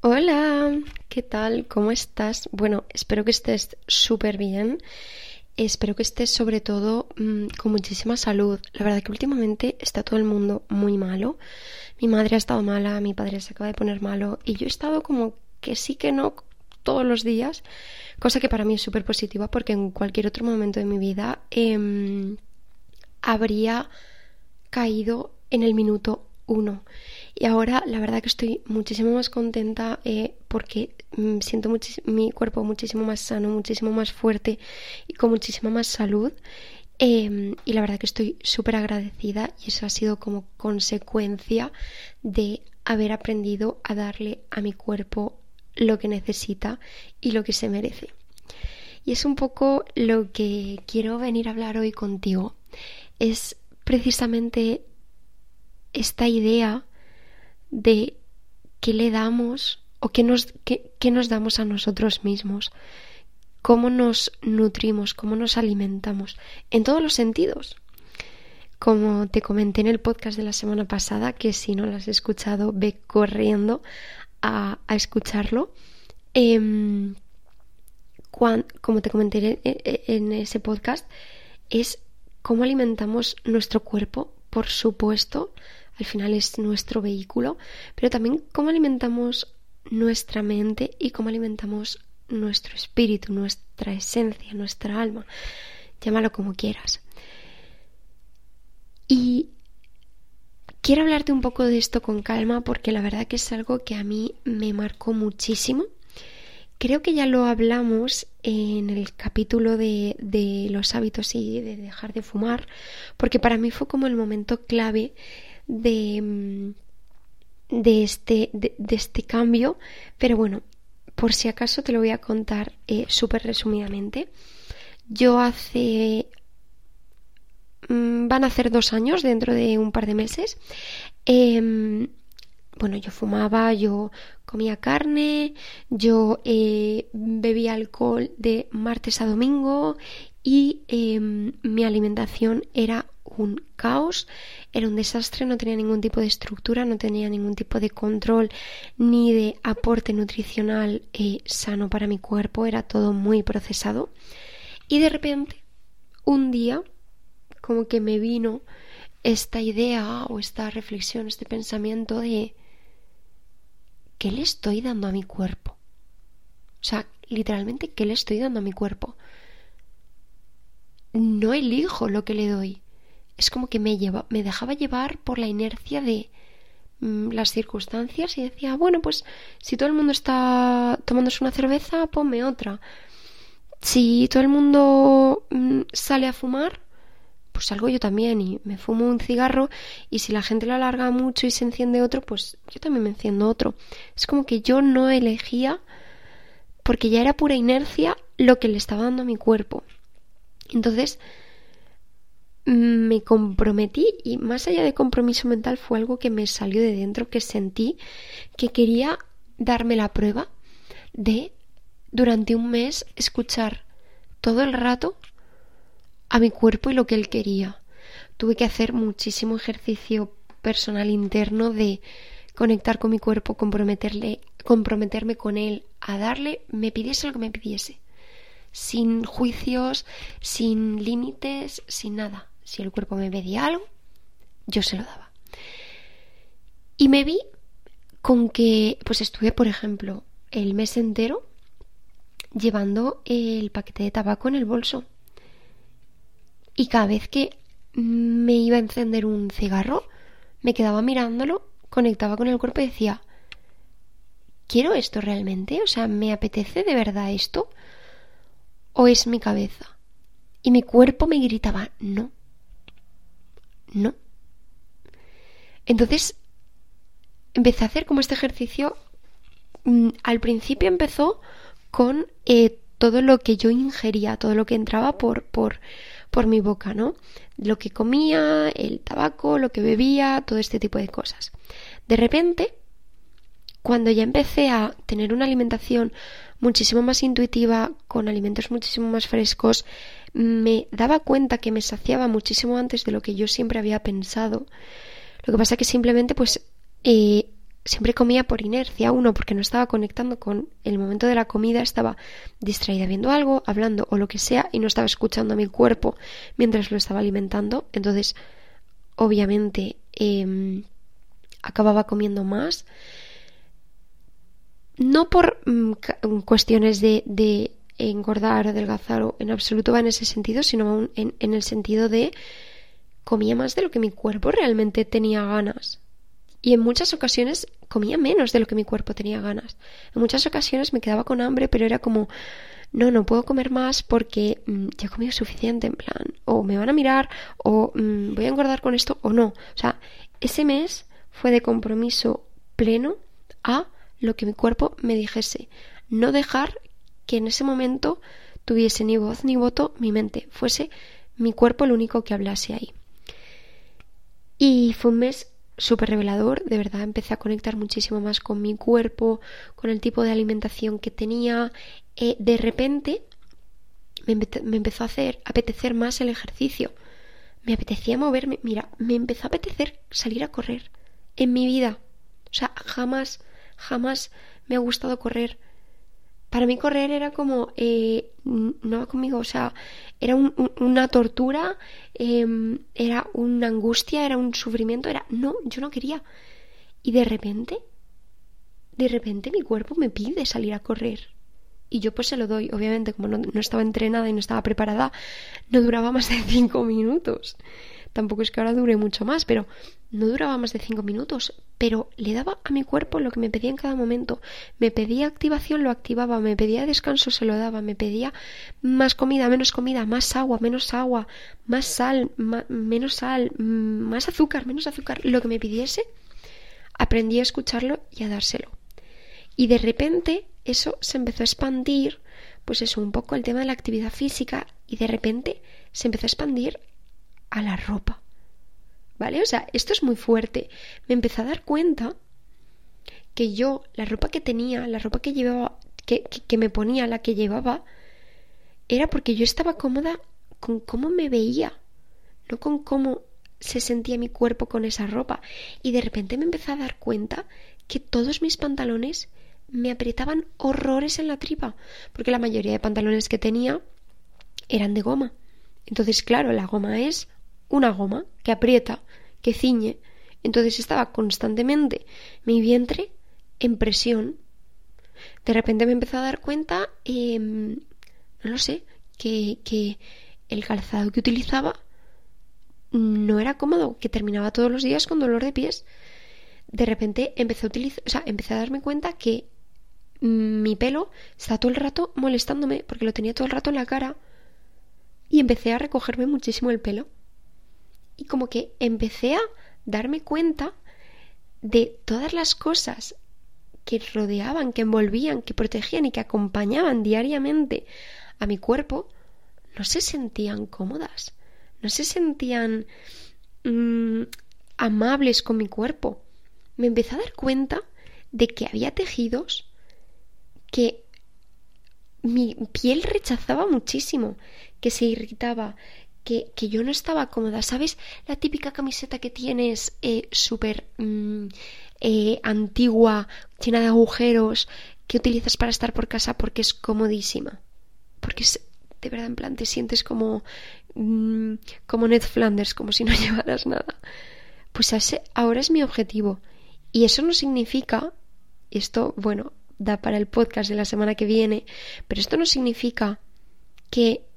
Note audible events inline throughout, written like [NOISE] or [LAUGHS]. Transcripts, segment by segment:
Hola, ¿qué tal? ¿Cómo estás? Bueno, espero que estés súper bien. Espero que estés sobre todo mm, con muchísima salud. La verdad que últimamente está todo el mundo muy malo. Mi madre ha estado mala, mi padre se acaba de poner malo y yo he estado como que sí que no todos los días, cosa que para mí es súper positiva porque en cualquier otro momento de mi vida em, habría caído en el minuto uno. Y ahora la verdad que estoy muchísimo más contenta eh, porque mm, siento mi cuerpo muchísimo más sano, muchísimo más fuerte y con muchísima más salud. Em, y la verdad que estoy súper agradecida y eso ha sido como consecuencia de haber aprendido a darle a mi cuerpo lo que necesita y lo que se merece. Y es un poco lo que quiero venir a hablar hoy contigo. Es precisamente esta idea de qué le damos o qué nos, nos damos a nosotros mismos, cómo nos nutrimos, cómo nos alimentamos, en todos los sentidos. Como te comenté en el podcast de la semana pasada, que si no lo has escuchado, ve corriendo a, escucharlo. Em, como te comenté en ese podcast, es cómo alimentamos nuestro cuerpo, por supuesto, al final es nuestro vehículo, pero también cómo alimentamos nuestra mente y cómo alimentamos nuestro espíritu, nuestra esencia, nuestra alma, llámalo como quieras. Y quiero hablarte un poco de esto con calma porque la verdad que es algo que a mí me marcó muchísimo. Creo que ya lo hablamos en el capítulo de, de los hábitos y de dejar de fumar, porque para mí fue como el momento clave de, mm, de, este, de, este cambio, pero bueno, por si acaso te lo voy a contar eh, súper resumidamente. Yo hace... Mm, van a hacer dos años dentro de un par de meses. Em, bueno, yo fumaba, yo comía carne, yo eh, bebía alcohol de martes a domingo y em, mi alimentación era un caos, era un desastre, no tenía ningún tipo de estructura, no tenía ningún tipo de control ni de aporte nutricional eh, sano para mi cuerpo, era todo muy procesado. Y de repente, un día, como que me vino esta idea o esta reflexión, este pensamiento de ¿qué le estoy dando a mi cuerpo? O sea, literalmente, ¿qué le estoy dando a mi cuerpo? No elijo lo que le doy es como que me, lleva, me dejaba llevar por la inercia de mm, las circunstancias y decía, bueno, pues si todo el mundo está tomándose una cerveza, ponme otra. Si todo el mundo mm, sale a fumar, pues salgo yo también y me fumo un cigarro y si la gente lo alarga mucho y se enciende otro, pues yo también me enciendo otro. Es como que yo no elegía porque ya era pura inercia lo que le estaba dando a mi cuerpo. Entonces, me comprometí y más allá de compromiso mental fue algo que me salió de dentro, que sentí que quería darme la prueba de durante un mes escuchar todo el rato a mi cuerpo y lo que él quería. Tuve que hacer muchísimo ejercicio personal interno de conectar con mi cuerpo, comprometerle, comprometerme con él, a darle, me pidiese lo que me pidiese, sin juicios, sin límites, sin nada. Si el cuerpo me pedía algo, yo se lo daba. Y me vi con que, pues estuve, por ejemplo, el mes entero llevando el paquete de tabaco en el bolso. Y cada vez que me iba a encender un cigarro, me quedaba mirándolo, conectaba con el cuerpo y decía, ¿quiero esto realmente? O sea, ¿me apetece de verdad esto? ¿O es mi cabeza? Y mi cuerpo me gritaba, no, no. Entonces empecé a hacer como este ejercicio. Mm, al principio empezó con eh, todo lo que yo ingería, todo lo que entraba por, por, por mi boca, ¿no? Lo que comía, el tabaco, lo que bebía, todo este tipo de cosas. De repente, cuando ya empecé a tener una alimentación muchísimo más intuitiva, con alimentos muchísimo más frescos, me daba cuenta que me saciaba muchísimo antes de lo que yo siempre había pensado. Lo que pasa que simplemente pues eh, siempre comía por inercia, uno porque no estaba conectando con el momento de la comida, estaba distraída viendo algo, hablando o lo que sea y no estaba escuchando a mi cuerpo mientras lo estaba alimentando, entonces obviamente em, acababa comiendo más. No por mm, cuestiones de, de, engordar adelgazar o en absoluto va en ese sentido, sino en, en el sentido de comía más de lo que mi cuerpo realmente tenía ganas. Y en muchas ocasiones comía menos de lo que mi cuerpo tenía ganas. En muchas ocasiones me quedaba con hambre, pero era como, no, no puedo comer más porque mm, ya he comido suficiente, en plan, o me van a mirar, o mm, voy a engordar con esto, o no. O sea, ese mes fue de compromiso pleno a lo que mi cuerpo me dijese. No dejar que en ese momento tuviese ni voz ni voto mi mente, fuese mi cuerpo el único que hablase ahí. Y fue un mes súper revelador, de verdad empecé a conectar muchísimo más con mi cuerpo, con el tipo de alimentación que tenía. Eh, de repente me, me, empezó a hacer apetecer más el ejercicio. Me apetecía moverme. Mira, me empezó a apetecer salir a correr en mi vida. O sea, jamás, jamás me ha gustado correr para mí correr era como, eh, no conmigo, o sea, era una tortura, em, era una angustia, era un sufrimiento, era, no, yo no quería. Y de repente, de repente mi cuerpo me pide salir a correr. Y yo pues se lo doy, obviamente, como no, no estaba entrenada y no estaba preparada, no duraba más de cinco minutos. Tampoco es que ahora dure mucho más, pero no duraba más de cinco minutos, pero le daba a mi cuerpo lo que me pedía en cada momento. Me pedía activación, lo activaba, me pedía descanso, se lo daba, me pedía más comida, menos comida, más agua, menos agua, más sal, menos sal, mm, más azúcar, menos azúcar, lo que me pidiese, aprendí a escucharlo y a dárselo. Y de repente eso se empezó a expandir, pues eso, un poco el tema de la actividad física, y de repente se empezó a expandir a la ropa ¿Vale? O sea, esto es muy fuerte. Me empecé a dar cuenta que yo, la ropa que tenía, la ropa que llevaba, que, que, me ponía, la que llevaba, era porque yo estaba cómoda con cómo me veía, no con cómo se sentía mi cuerpo con esa ropa. Y de repente me empecé a dar cuenta que todos mis pantalones me apretaban horrores en la tripa, porque la mayoría de pantalones que tenía eran de goma. Entonces, claro, la goma es una goma que aprieta, que ciñe. Entonces estaba constantemente mi vientre en presión. De repente me empecé a dar cuenta, em, no lo sé, que, que el calzado que utilizaba no era cómodo, que terminaba todos los días con dolor de pies. De repente empecé a utilizar, o sea, empecé a darme cuenta que mi pelo estaba todo el rato molestándome porque lo tenía todo el rato en la cara y empecé a recogerme muchísimo el pelo y como que empecé a darme cuenta de todas las cosas que rodeaban, que envolvían, que protegían y que acompañaban diariamente a mi cuerpo, no se sentían cómodas, no se sentían mm, amables con mi cuerpo. Me empecé a dar cuenta de que había tejidos que mi piel rechazaba muchísimo, que se irritaba, que, yo no estaba cómoda, ¿sabes? La típica camiseta que tienes eh, súper mm, eh, antigua, llena de agujeros, que utilizas para estar por casa porque es comodísima. Porque es, de verdad, en plan, te sientes como, mm, como Ned Flanders, como si no [LAUGHS] llevaras nada. Pues ahora es mi objetivo. Y eso no significa, esto, bueno, da para el podcast de la semana que viene, pero esto no significa que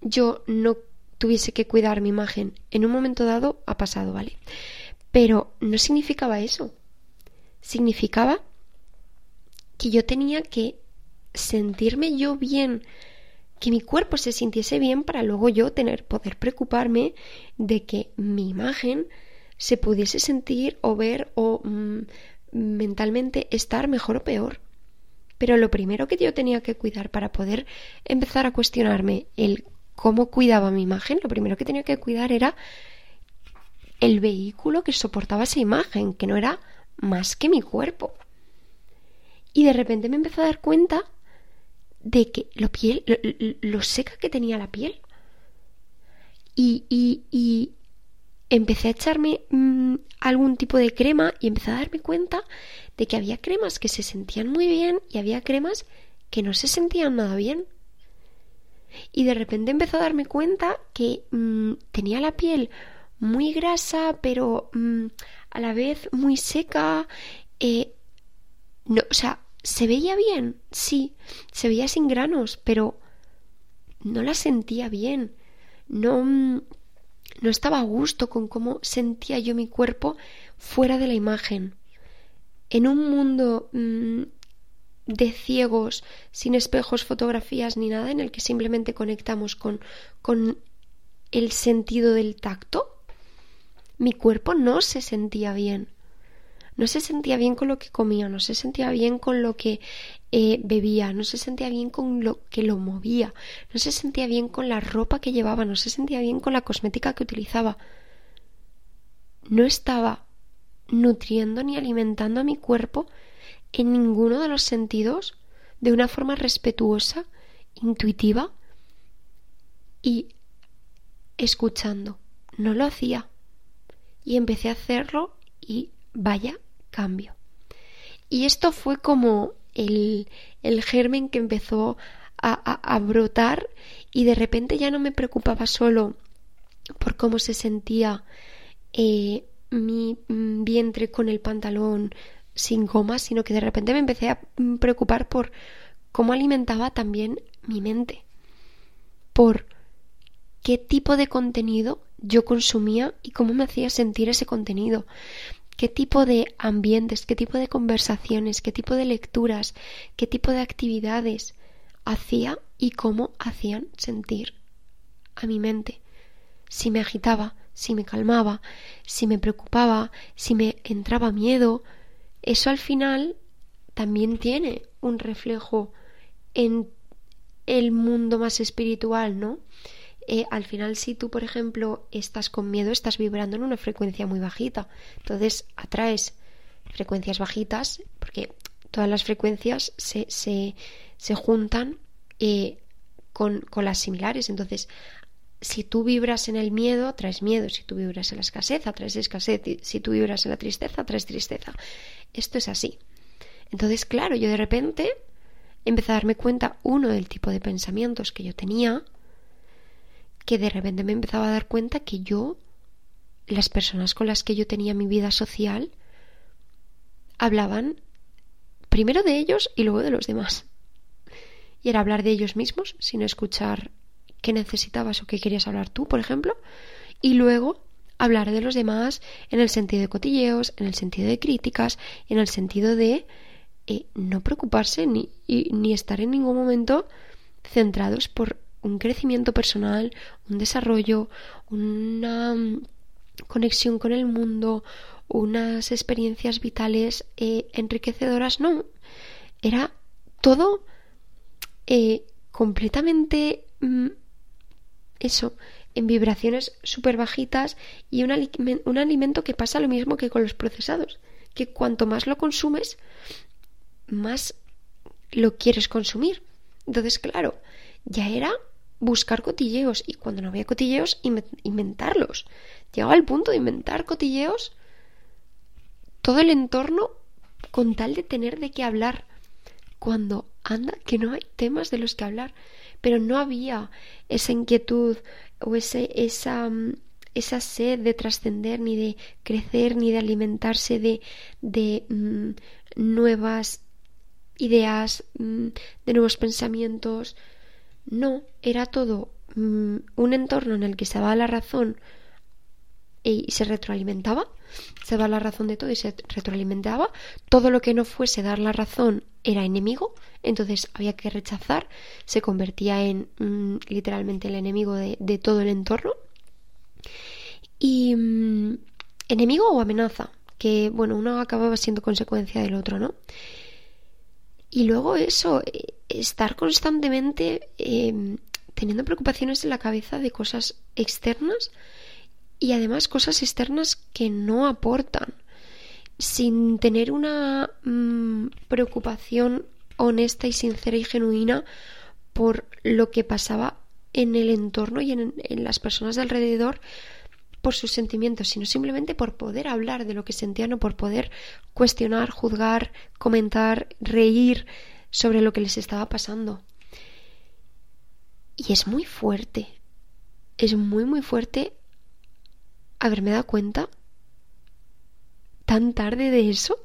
yo no tuviese que cuidar mi imagen. En un momento dado ha pasado, ¿vale? Pero no significaba eso. Significaba que yo tenía que sentirme yo bien, que mi cuerpo se sintiese bien para luego yo tener poder preocuparme de que mi imagen se pudiese sentir o ver o mm, mentalmente estar mejor o peor. Pero lo primero que yo tenía que cuidar para poder empezar a cuestionarme el cómo cuidaba mi imagen, lo primero que tenía que cuidar era el vehículo que soportaba esa imagen, que no era más que mi cuerpo. Y de repente me empezó a dar cuenta de que lo, piel, lo, seca que tenía la piel. Y, y, y, empecé a echarme mm, algún tipo de crema y empecé a darme cuenta de que había cremas que se sentían muy bien y había cremas que no se sentían nada bien. Y de repente empecé a darme cuenta que mm, tenía la piel muy grasa, pero mm, a la vez muy seca. Eh, no, o sea, se veía bien, sí, se veía sin granos, pero no la sentía bien. No, no estaba a gusto con cómo sentía yo mi cuerpo fuera de la imagen. En un mundo mm, de ciegos, sin espejos, fotografías ni nada, en el que simplemente conectamos con, con el sentido del tacto, mi cuerpo no se sentía bien. No se sentía bien con lo que comía, no se sentía bien con lo que eh, bebía, no se sentía bien con lo que lo movía, no se sentía bien con la ropa que llevaba, no se sentía bien con la cosmética que utilizaba. No estaba nutriendo ni alimentando a mi cuerpo en ninguno de los sentidos de una forma respetuosa, intuitiva y escuchando. No lo hacía. Y empecé a hacerlo y vaya cambio. Y esto fue como el, el germen que empezó a, a, brotar y de repente ya no me preocupaba solo por cómo se sentía eh, mi mm, vientre con el pantalón sin goma, sino que de repente me empecé a mm, preocupar por cómo alimentaba también mi mente, por qué tipo de contenido yo consumía y cómo me hacía sentir ese contenido qué tipo de ambientes, qué tipo de conversaciones, qué tipo de lecturas, qué tipo de actividades hacía y cómo hacían sentir a mi mente. Si me agitaba, si me calmaba, si me preocupaba, si me entraba miedo, eso al final también tiene un reflejo en el mundo más espiritual, ¿no? Eh, al final si tú, por ejemplo, estás con miedo, estás vibrando en una frecuencia muy bajita. Entonces atraes frecuencias bajitas porque todas las frecuencias se, se, se juntan eh, con, con las similares. Entonces, si tú vibras en el miedo, traes miedo. Si tú vibras en la escasez, traes escasez. Si tú vibras en la tristeza, traes tristeza. Esto es así. Entonces, claro, yo de repente empecé a darme cuenta, uno, del tipo de pensamientos que yo tenía, que de repente me empezaba a dar cuenta que yo, las personas con las que yo tenía mi vida social, hablaban primero de ellos y luego de los demás. Y era hablar de ellos mismos sin escuchar qué necesitabas o qué querías hablar tú, por ejemplo, y luego hablar de los demás en el sentido de cotilleos, en el sentido de críticas, en el sentido de eh, no preocuparse ni, ni estar en ningún momento centrados por un crecimiento personal, un desarrollo, una mm, conexión con el mundo, unas experiencias vitales eh, enriquecedoras, no, era todo eh, completamente mm, eso, en vibraciones súper bajitas y un, un alimento que pasa lo mismo que con los procesados, que cuanto más lo consumes, más lo quieres consumir. Entonces, claro, ya era buscar cotilleos y cuando no había cotilleos inventarlos. Llegaba al punto de inventar cotilleos todo el entorno con tal de tener de qué hablar. Cuando anda que no hay temas de los que hablar, pero no había esa inquietud o ese, esa, mm, esa sed de trascender, ni de crecer, ni de alimentarse de, de mm, nuevas ideas, mm, de nuevos pensamientos, no, era todo un entorno en el que se daba la razón y se retroalimentaba, se daba la razón de todo y se retroalimentaba. Todo lo que no fuese dar la razón era enemigo, entonces había que rechazar, se convertía en mm, literalmente el enemigo de, todo el entorno. Y mm, enemigo o amenaza, que bueno, uno acababa siendo consecuencia del otro, ¿no? Y luego eso, eh, estar constantemente em, teniendo preocupaciones en la cabeza de cosas externas y además cosas externas que no aportan, sin tener una mm, preocupación honesta y sincera y genuina por lo que pasaba en el entorno y en, en las personas de alrededor, por sus sentimientos, sino simplemente por poder hablar de lo que sentían o por poder cuestionar, juzgar, comentar, reír sobre lo que les estaba pasando. Y es muy fuerte, es muy, muy fuerte haberme dado cuenta tan tarde de eso,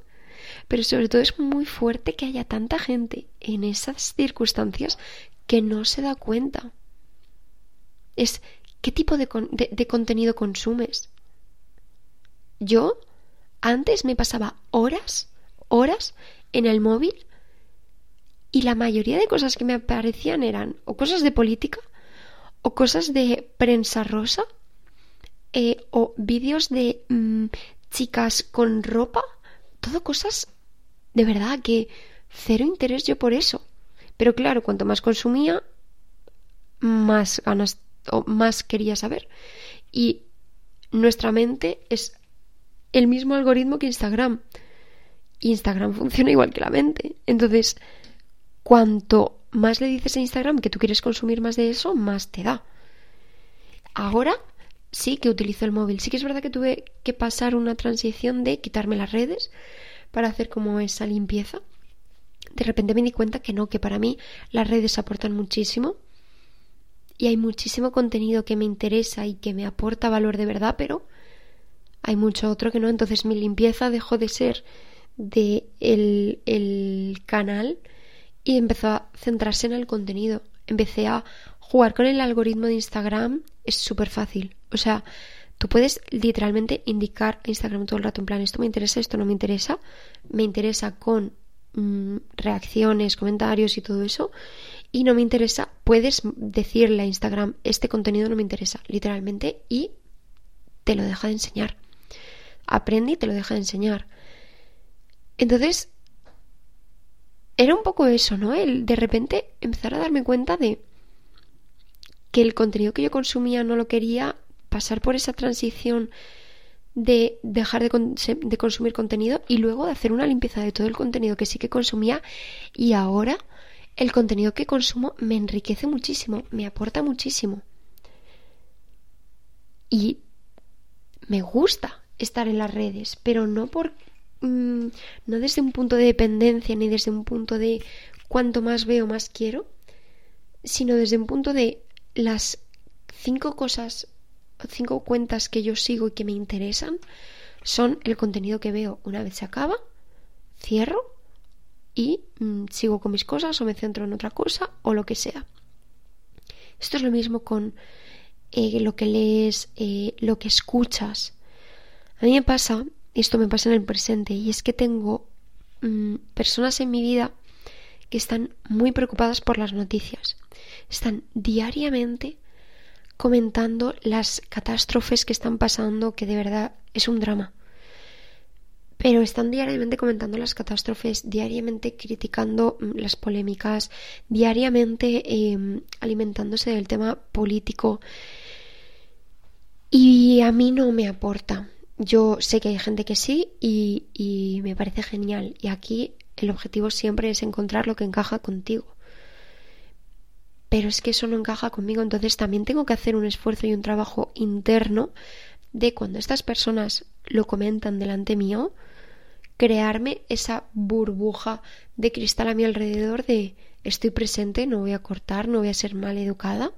pero sobre todo es muy fuerte que haya tanta gente en esas circunstancias que no se da cuenta. Es qué tipo de, de, contenido consumes. Yo antes me pasaba horas, horas en el móvil y la mayoría de cosas que me aparecían eran o cosas de política o cosas de prensa rosa eh, o vídeos de mm, chicas con ropa. Todo cosas de verdad que cero interés yo por eso. Pero claro, cuanto más consumía, más ganas o más quería saber. Y nuestra mente es el mismo algoritmo que Instagram. Instagram funciona igual que la mente. Entonces, cuanto más le dices a Instagram que tú quieres consumir más de eso, más te da. Ahora sí que utilizo el móvil. Sí que es verdad que tuve que pasar una transición de quitarme las redes para hacer como esa limpieza. De repente me di cuenta que no, que para mí las redes aportan muchísimo y hay muchísimo contenido que me interesa y que me aporta valor de verdad, pero hay mucho otro que no. Entonces mi limpieza dejó de ser de el, el canal y empezó a centrarse en el contenido. Empecé a jugar con el algoritmo de Instagram, es súper fácil. O sea, tú puedes literalmente indicar a Instagram todo el rato en plan, esto me interesa, esto no me interesa, me interesa con mm, reacciones, comentarios y todo eso, y no me interesa, puedes decirle a Instagram, este contenido no me interesa, literalmente, y te lo deja de enseñar. Aprende y te lo deja de enseñar. Entonces, era un poco eso, ¿no? El de repente empezar a darme cuenta de que el contenido que yo consumía no lo quería, pasar por esa transición de dejar de, consumir contenido y luego de hacer una limpieza de todo el contenido que sí que consumía y ahora el contenido que consumo me enriquece muchísimo, me aporta muchísimo. Y me gusta estar en las redes, pero no por Mm, no desde un punto de dependencia ni desde un punto de cuanto más veo más quiero, sino desde un punto de las cinco cosas, cinco cuentas que yo sigo y que me interesan son el contenido que veo una vez se acaba, cierro y mm, sigo con mis cosas o me centro en otra cosa o lo que sea. Esto es lo mismo con eh, lo que lees, eh, lo que escuchas. A mí me pasa esto me pasa en el presente, y es que tengo mm, personas en mi vida que están muy preocupadas por las noticias. Están diariamente comentando las catástrofes que están pasando, que de verdad es un drama. Pero están diariamente comentando las catástrofes, diariamente criticando mm, las polémicas, diariamente em, alimentándose del tema político. Y a mí no me aporta. Yo sé que hay gente que sí y, me parece genial. Y aquí el objetivo siempre es encontrar lo que encaja contigo. Pero es que eso no encaja conmigo, entonces también tengo que hacer un esfuerzo y un trabajo interno de cuando estas personas lo comentan delante mío, crearme esa burbuja de cristal a mi alrededor de estoy presente, no voy a cortar, no voy a ser mal educada,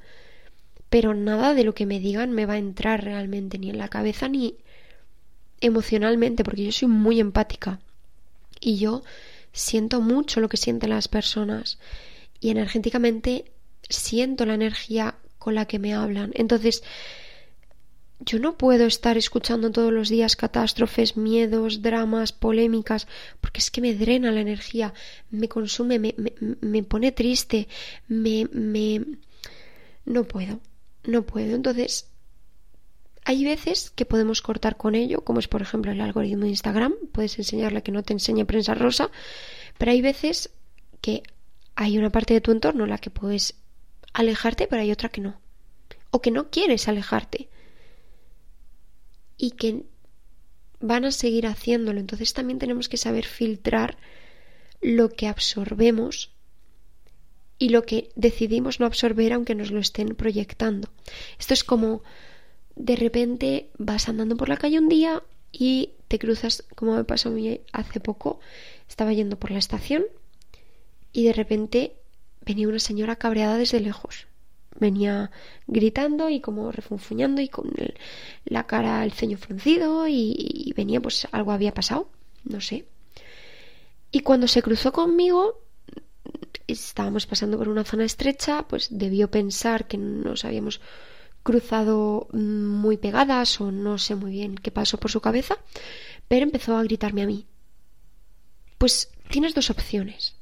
pero nada de lo que me digan me va a entrar realmente ni en la cabeza ni emocionalmente, porque yo soy muy empática y yo siento mucho lo que sienten las personas y energéticamente siento la energía con la que me hablan. Entonces, yo no puedo estar escuchando todos los días catástrofes, miedos, dramas, polémicas, porque es que me drena la energía, me consume, me, me, me pone triste, me, me... No puedo, no puedo. Entonces, hay veces que podemos cortar con ello, como es por ejemplo el algoritmo de Instagram, puedes enseñarle que no te enseñe prensa rosa, pero hay veces que hay una parte de tu entorno en la que puedes alejarte, pero hay otra que no. O que no quieres alejarte. Y que van a seguir haciéndolo. Entonces también tenemos que saber filtrar lo que absorbemos y lo que decidimos no absorber aunque nos lo estén proyectando. Esto es como de repente vas andando por la calle un día y te cruzas, como me pasó a mí hace poco, estaba yendo por la estación y de repente venía una señora cabreada desde lejos. Venía gritando y como refunfuñando y con la cara, el ceño fruncido y, y venía pues algo había pasado, no sé. Y cuando se cruzó conmigo, estábamos pasando por una zona estrecha, pues debió pensar que nos habíamos cruzado mm, muy pegadas o no sé muy bien qué pasó por su cabeza, pero empezó a gritarme a mí. Pues tienes dos opciones.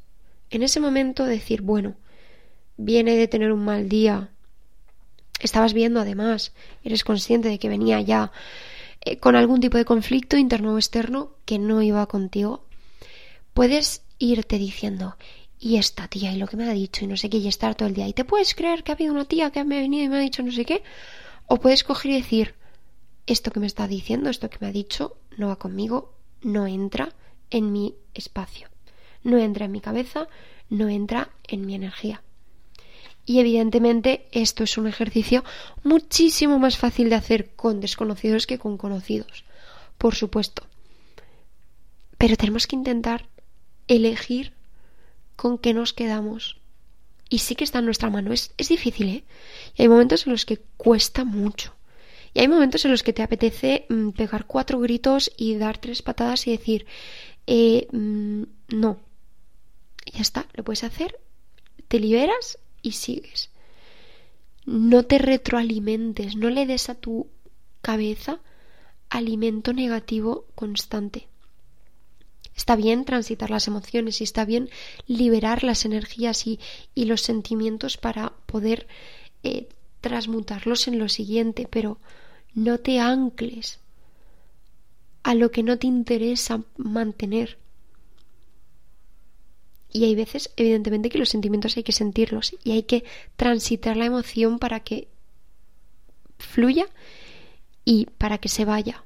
En ese momento decir, bueno, viene de tener un mal día. Estabas viendo además, eres consciente de que venía ya eh, con algún tipo de conflicto interno o externo que no iba contigo. Puedes irte diciendo, y esta tía y lo que me ha dicho y no sé qué y estar todo el día y te puedes creer que ha habido una tía que me ha venido y me ha dicho no sé qué o puedes coger y decir esto que me está diciendo esto que me ha dicho no va conmigo no entra en mi espacio no entra en mi cabeza no entra en mi energía. Y evidentemente esto es un ejercicio muchísimo más fácil de hacer con desconocidos que con conocidos por supuesto. Pero tenemos que intentar elegir con qué nos quedamos. Y sí que está en nuestra mano. Es, es difícil, ¿eh? Y hay momentos en los que cuesta mucho. Y hay momentos en los que te apetece mm, pegar cuatro gritos y dar tres patadas y decir, eh, mm, no. Ya está, lo puedes hacer, te liberas y sigues. No te retroalimentes, no le des a tu cabeza alimento negativo constante. Está bien transitar las emociones y está bien liberar las energías y, los sentimientos para poder eh, transmutarlos en lo siguiente, pero no te ancles a lo que no te interesa mantener. Y hay veces, evidentemente, que los sentimientos hay que sentirlos y hay que transitar la emoción para que fluya y para que se vaya.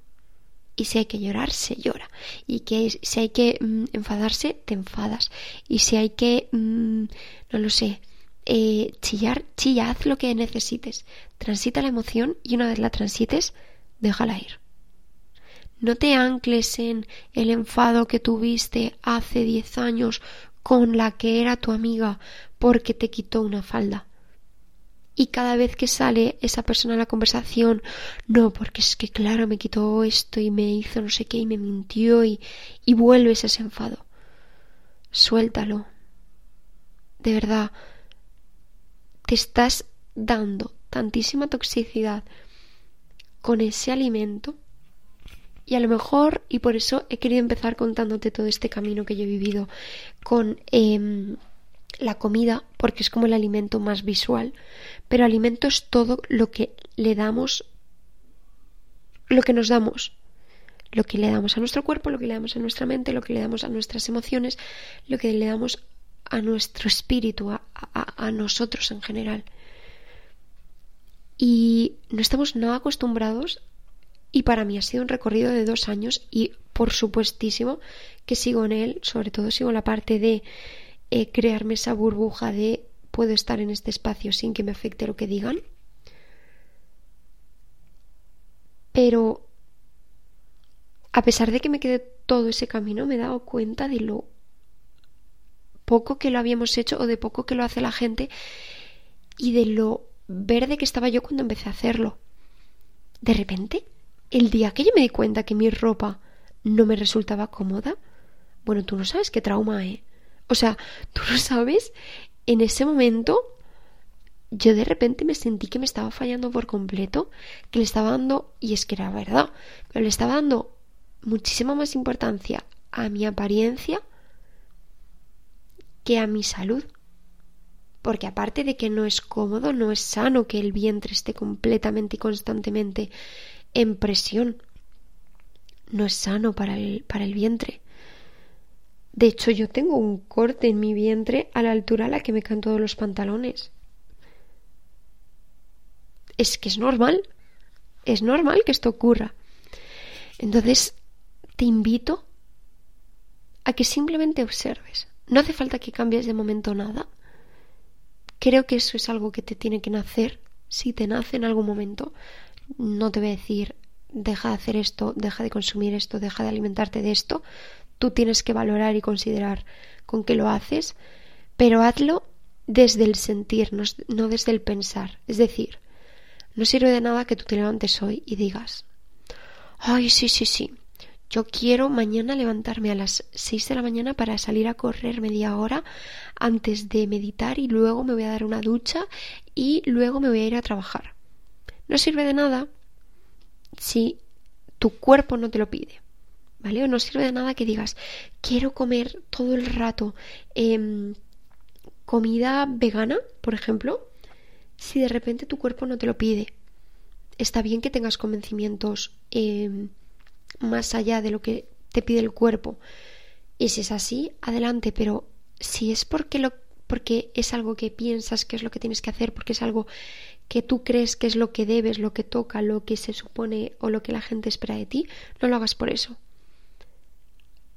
Y si hay que llorar, se llora. Y que si hay que mm, enfadarse, te enfadas. Y si hay que, mm, no lo sé, eh, chillar, chilla, haz lo que necesites. Transita la emoción y una vez la transites, déjala ir. No te ancles en el enfado que tuviste hace diez años con la que era tu amiga porque te quitó una falda y cada vez que sale esa persona a la conversación, no, porque es que claro, me quitó esto y me hizo no sé qué y me mintió y, y vuelves ese enfado. Suéltalo. De verdad, te estás dando tantísima toxicidad con ese alimento y a lo mejor, y por eso he querido empezar contándote todo este camino que yo he vivido con eh, la comida porque es como el alimento más visual, pero alimento es todo lo que le damos, lo que nos damos, lo que le damos a nuestro cuerpo, lo que le damos a nuestra mente, lo que le damos a nuestras emociones, lo que le damos a nuestro espíritu, a, nosotros en general. Y no estamos nada acostumbrados y para mí ha sido un recorrido de dos años y por supuestísimo que sigo en él, sobre todo sigo la parte de eh, crearme esa burbuja de puedo estar en este espacio sin que me afecte lo que digan. Pero a pesar de que me quedé todo ese camino, me he dado cuenta de lo poco que lo habíamos hecho o de poco que lo hace la gente y de lo verde que estaba yo cuando empecé a hacerlo. De repente, el día que yo me di cuenta que mi ropa no me resultaba cómoda, bueno, tú no sabes qué trauma, ¿eh? O sea, tú no sabes, en ese momento yo de repente me sentí que me estaba fallando por completo, que le estaba dando, y es que era verdad, pero le estaba dando muchísima más importancia a mi apariencia que a mi salud. Porque aparte de que no es cómodo, no es sano que el vientre esté completamente y constantemente en presión. No es sano para el, para el vientre. De hecho, yo tengo un corte en mi vientre a la altura a la que me caen todos los pantalones. Es que es normal. Es normal que esto ocurra. Entonces, te invito a que simplemente observes. No hace falta que cambies de momento nada. Creo que eso es algo que te tiene que nacer. Si te nace en algún momento, no te voy a decir deja de hacer esto, deja de consumir esto, deja de alimentarte de esto. Tú tienes que valorar y considerar con qué lo haces, pero hazlo desde el sentir, no desde el pensar. Es decir, no sirve de nada que tú te levantes hoy y digas, ay, sí, sí, sí, yo quiero mañana levantarme a las 6 de la mañana para salir a correr media hora antes de meditar y luego me voy a dar una ducha y luego me voy a ir a trabajar. No sirve de nada si tu cuerpo no te lo pide. ¿Vale? O no sirve de nada que digas, quiero comer todo el rato em, comida vegana, por ejemplo, si de repente tu cuerpo no te lo pide. Está bien que tengas convencimientos eh, más allá de lo que te pide el cuerpo. Y si es así, adelante, pero si es porque lo porque es algo que piensas que es lo que tienes que hacer, porque es algo que tú crees que es lo que debes, lo que toca, lo que se supone o lo que la gente espera de ti, no lo hagas por eso.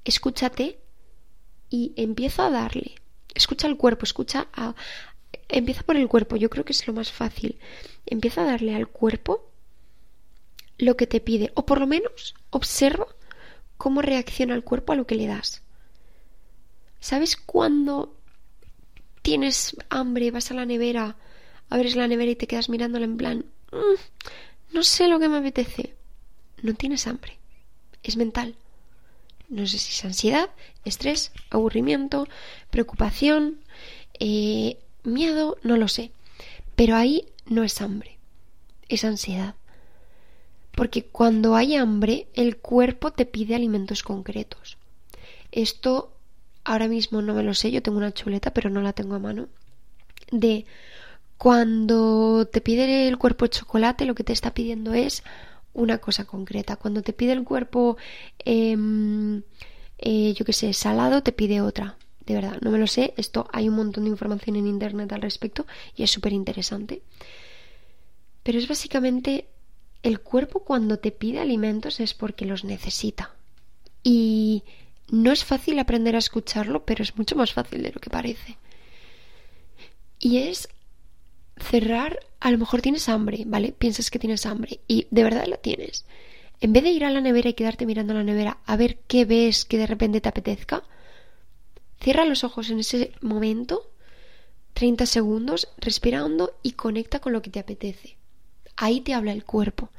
Escúchate y empieza a darle. Escucha al cuerpo, escucha a... Empieza por el cuerpo, yo creo que es lo más fácil. Empieza a darle al cuerpo lo que te pide, o por lo menos observa cómo reacciona el cuerpo a lo que le das. ¿Sabes cuando tienes hambre, vas a la nevera, abres la nevera y te quedas mirándola en plan, mm, no sé lo que me apetece? No tienes hambre, es mental. No sé si es ansiedad, estrés, aburrimiento, preocupación, eh, miedo, no lo sé. Pero ahí no es hambre, es ansiedad. Porque cuando hay hambre, el cuerpo te pide alimentos concretos. Esto ahora mismo no me lo sé, yo tengo una chuleta, pero no la tengo a mano. De cuando te pide el cuerpo chocolate, lo que te está pidiendo es una cosa concreta. Cuando te pide el cuerpo, em, eh, yo qué sé, salado, te pide otra. De verdad, no me lo sé. Esto hay un montón de información en internet al respecto y es súper interesante. Pero es básicamente el cuerpo cuando te pide alimentos es porque los necesita. Y no es fácil aprender a escucharlo, pero es mucho más fácil de lo que parece. Y es cerrar, a lo mejor tienes hambre, ¿vale? Piensas que tienes hambre y de verdad la tienes. En vez de ir a la nevera y quedarte mirando la nevera a ver qué ves que de repente te apetezca, cierra los ojos en ese momento, 30 segundos, respira hondo y conecta con lo que te apetece. Ahí te habla el cuerpo.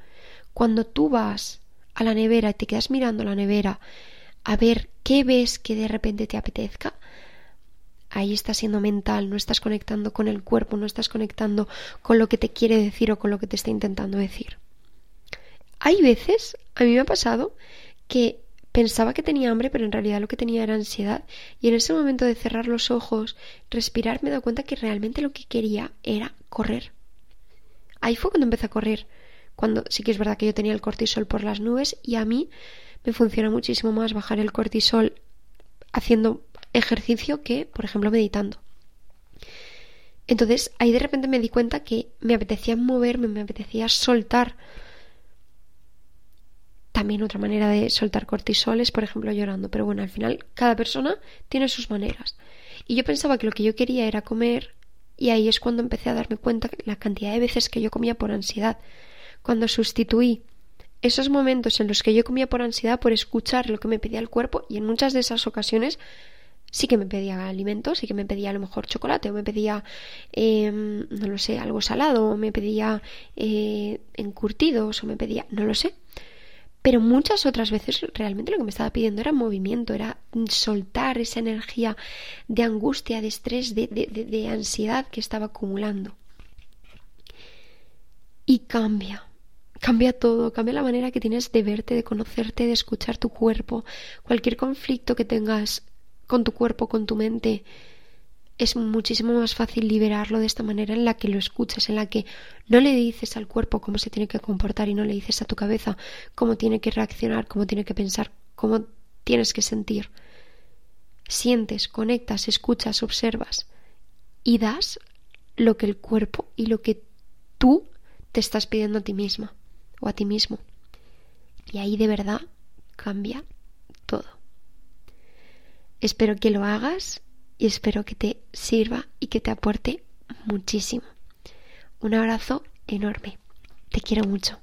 Cuando tú vas a la nevera y te quedas mirando la nevera a ver qué ves que de repente te apetezca, ahí estás siendo mental, no estás conectando con el cuerpo, no estás conectando con lo que te quiere decir o con lo que te está intentando decir. Hay veces, a mí me ha pasado, que pensaba que tenía hambre, pero en realidad lo que tenía era ansiedad, y en ese momento de cerrar los ojos, respirar, me he dado cuenta que realmente lo que quería era correr. Ahí fue cuando empecé a correr. Cuando sí que es verdad que yo tenía el cortisol por las nubes y a mí me funciona muchísimo más bajar el cortisol haciendo ejercicio que, por ejemplo, meditando. Entonces ahí de repente me di cuenta que me apetecía moverme, me apetecía soltar. También otra manera de soltar cortisol es, por ejemplo, llorando. Pero bueno, al final cada persona tiene sus maneras. Y yo pensaba que lo que yo quería era comer y ahí es cuando empecé a darme cuenta la cantidad de veces que yo comía por ansiedad. Cuando sustituí esos momentos en los que yo comía por ansiedad por escuchar lo que me pedía el cuerpo y en muchas de esas ocasiones sí que me pedía alimentos, sí que me pedía a lo mejor chocolate o me pedía, em, no lo sé, algo salado o me pedía eh, encurtidos o me pedía, no lo sé. Pero muchas otras veces realmente lo que me estaba pidiendo era movimiento, era soltar esa energía de angustia, de estrés, de, de, ansiedad que estaba acumulando. Y cambia, cambia todo, cambia la manera que tienes de verte, de conocerte, de escuchar tu cuerpo. Cualquier conflicto que tengas con tu cuerpo, con tu mente, es muchísimo más fácil liberarlo de esta manera en la que lo escuchas, en la que no le dices al cuerpo cómo se tiene que comportar y no le dices a tu cabeza cómo tiene que reaccionar, cómo tiene que pensar, cómo tienes que sentir. Sientes, conectas, escuchas, observas y das lo que el cuerpo y lo que tú te estás pidiendo a ti misma o a ti mismo. Y ahí de verdad cambia. Espero que lo hagas y espero que te sirva y que te aporte muchísimo. Un abrazo enorme. Te quiero mucho.